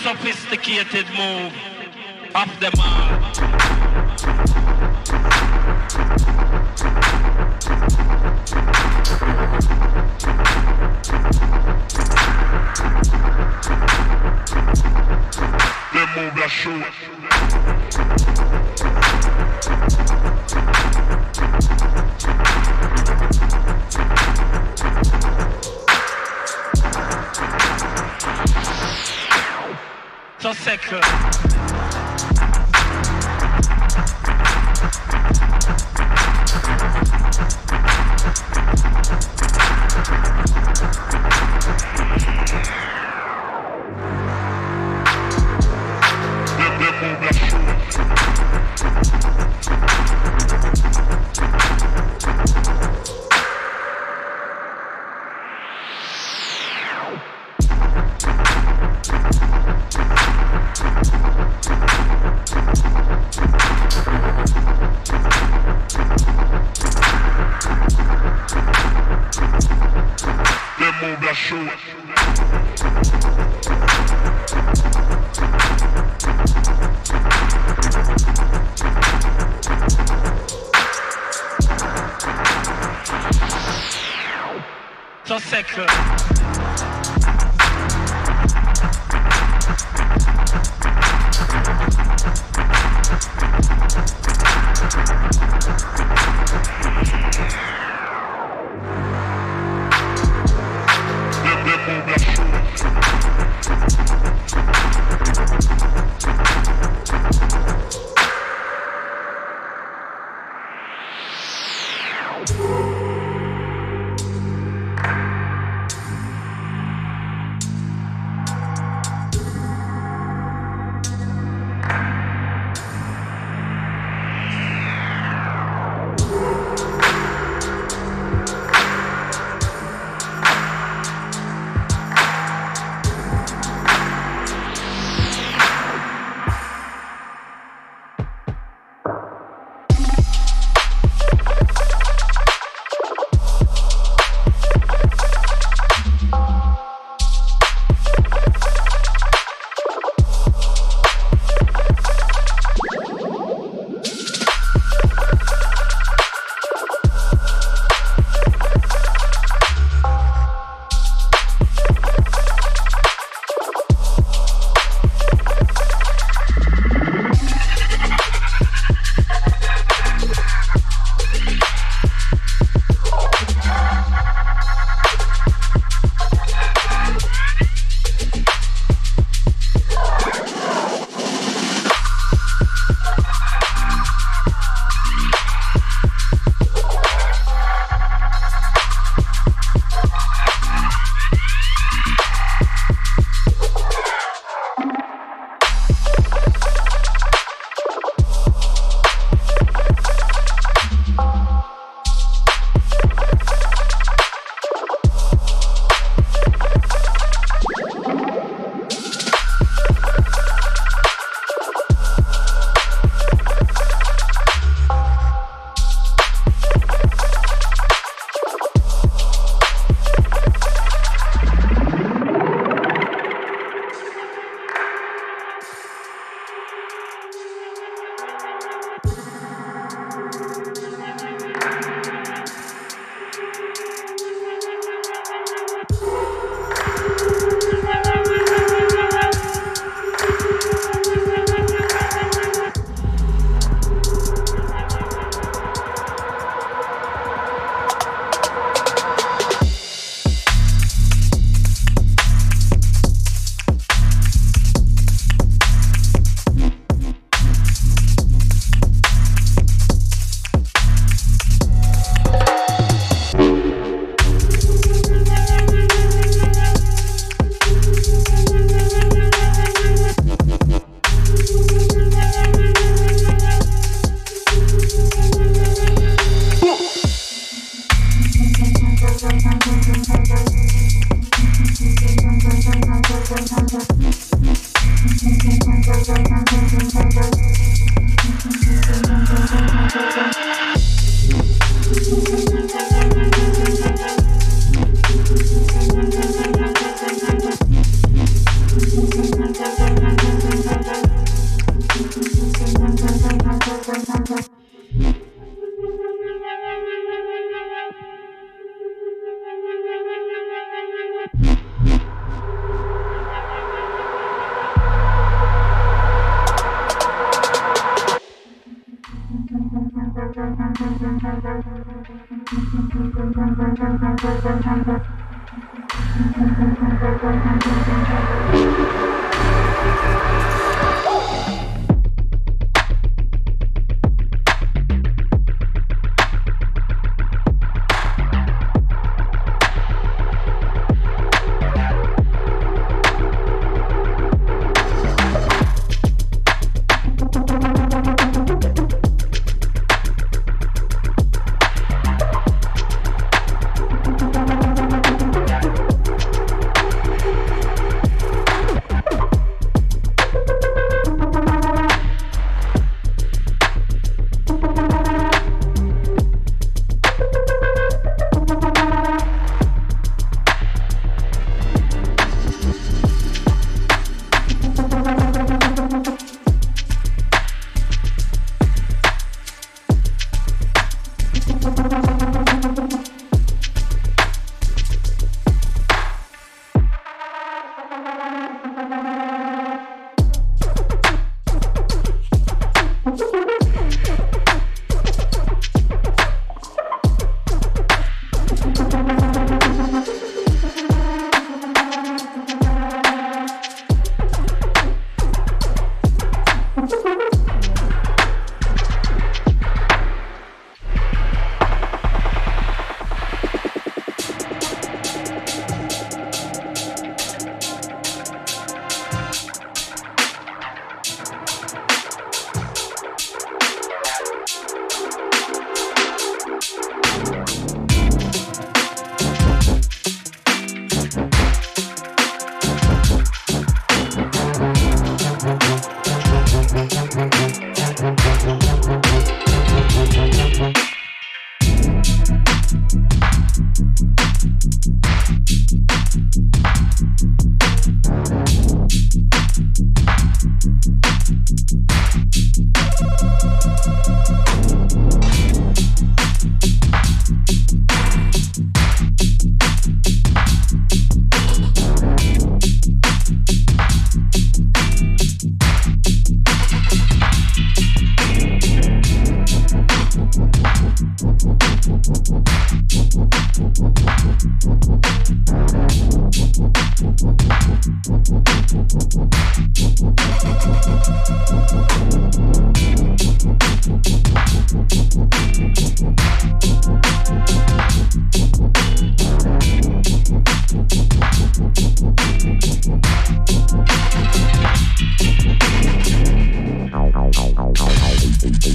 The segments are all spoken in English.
sophisticated move of them all. Them move that show. obsèques.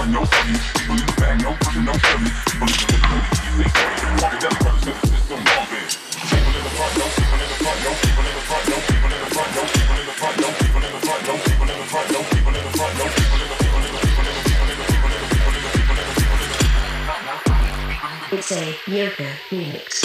run no study. People in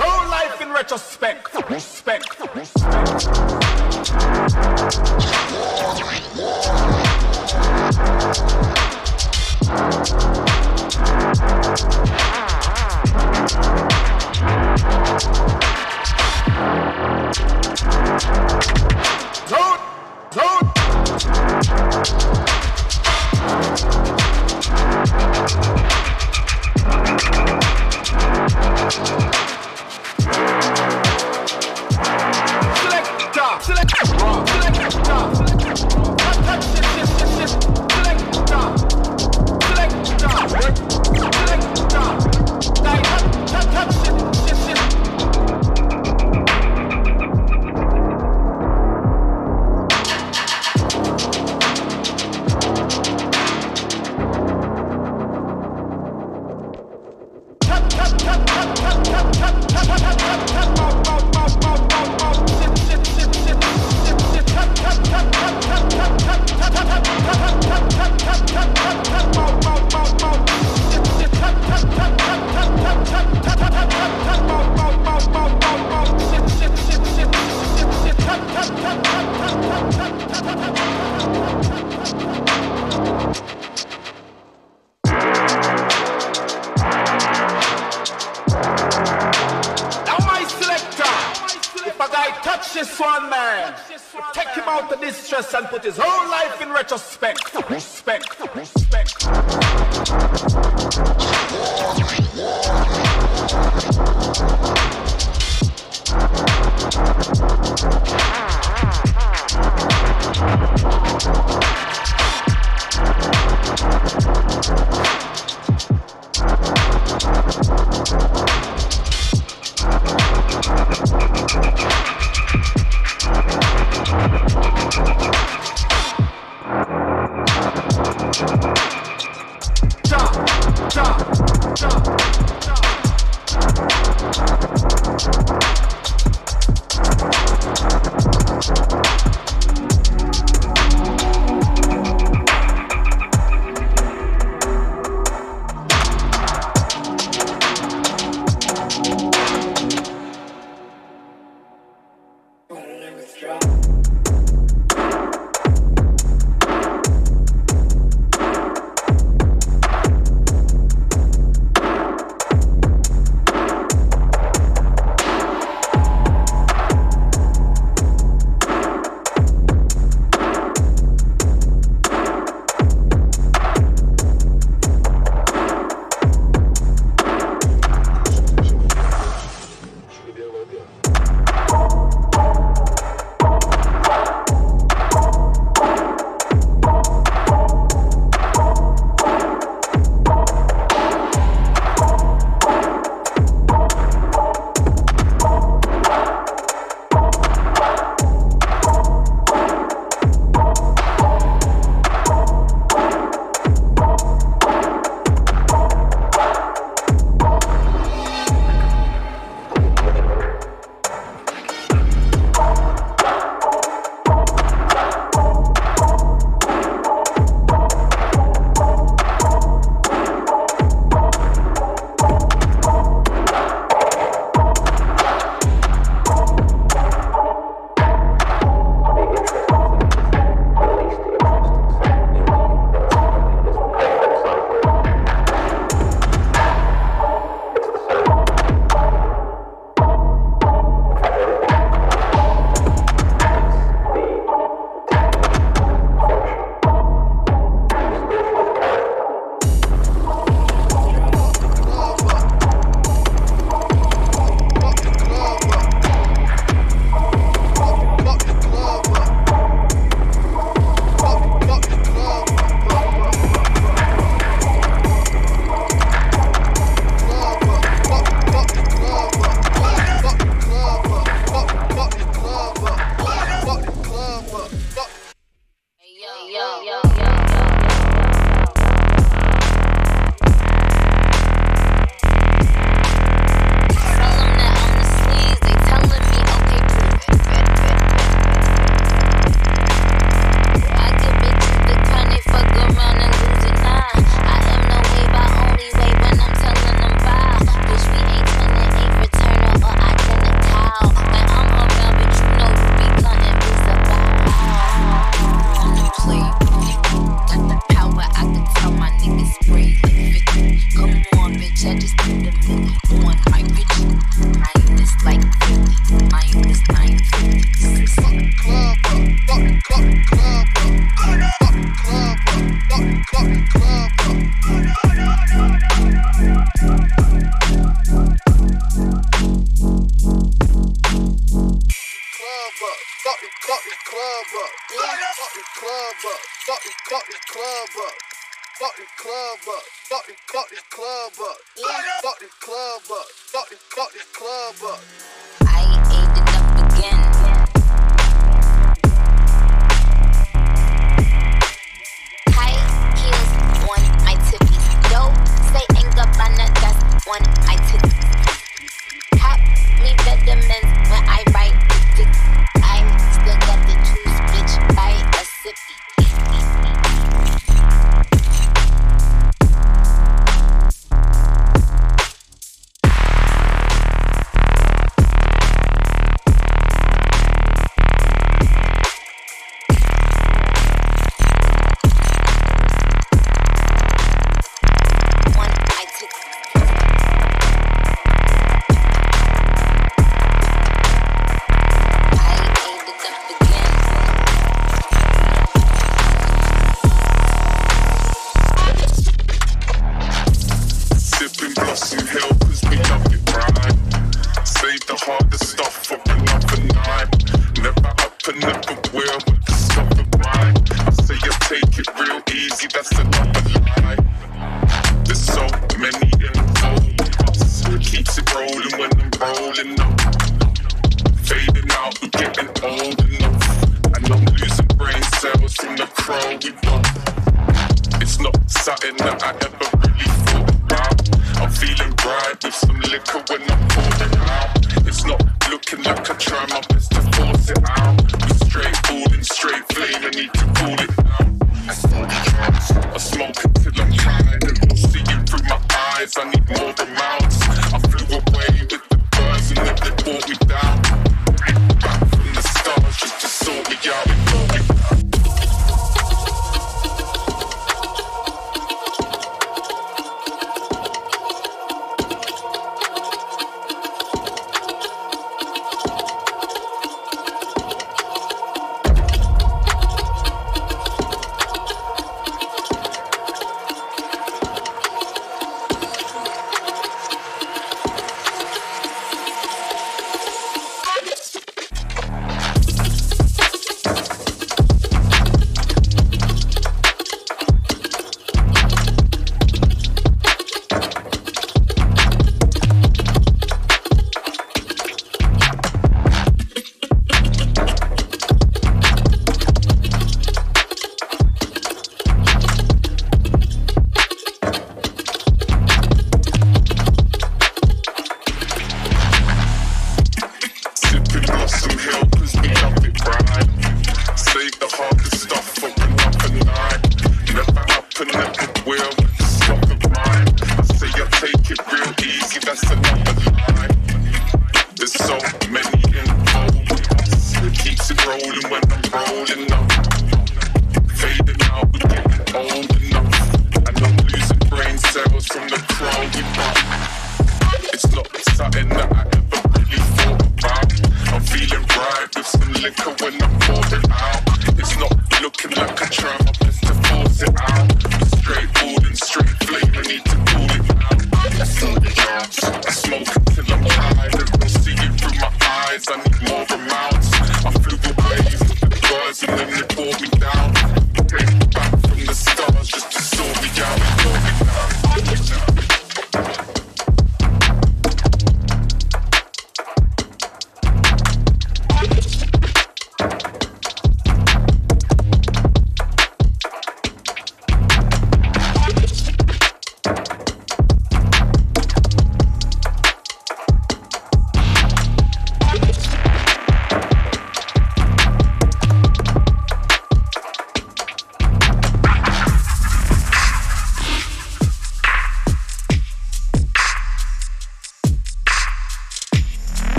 No life in retrospect. Respect. Don't, don't select the top select the top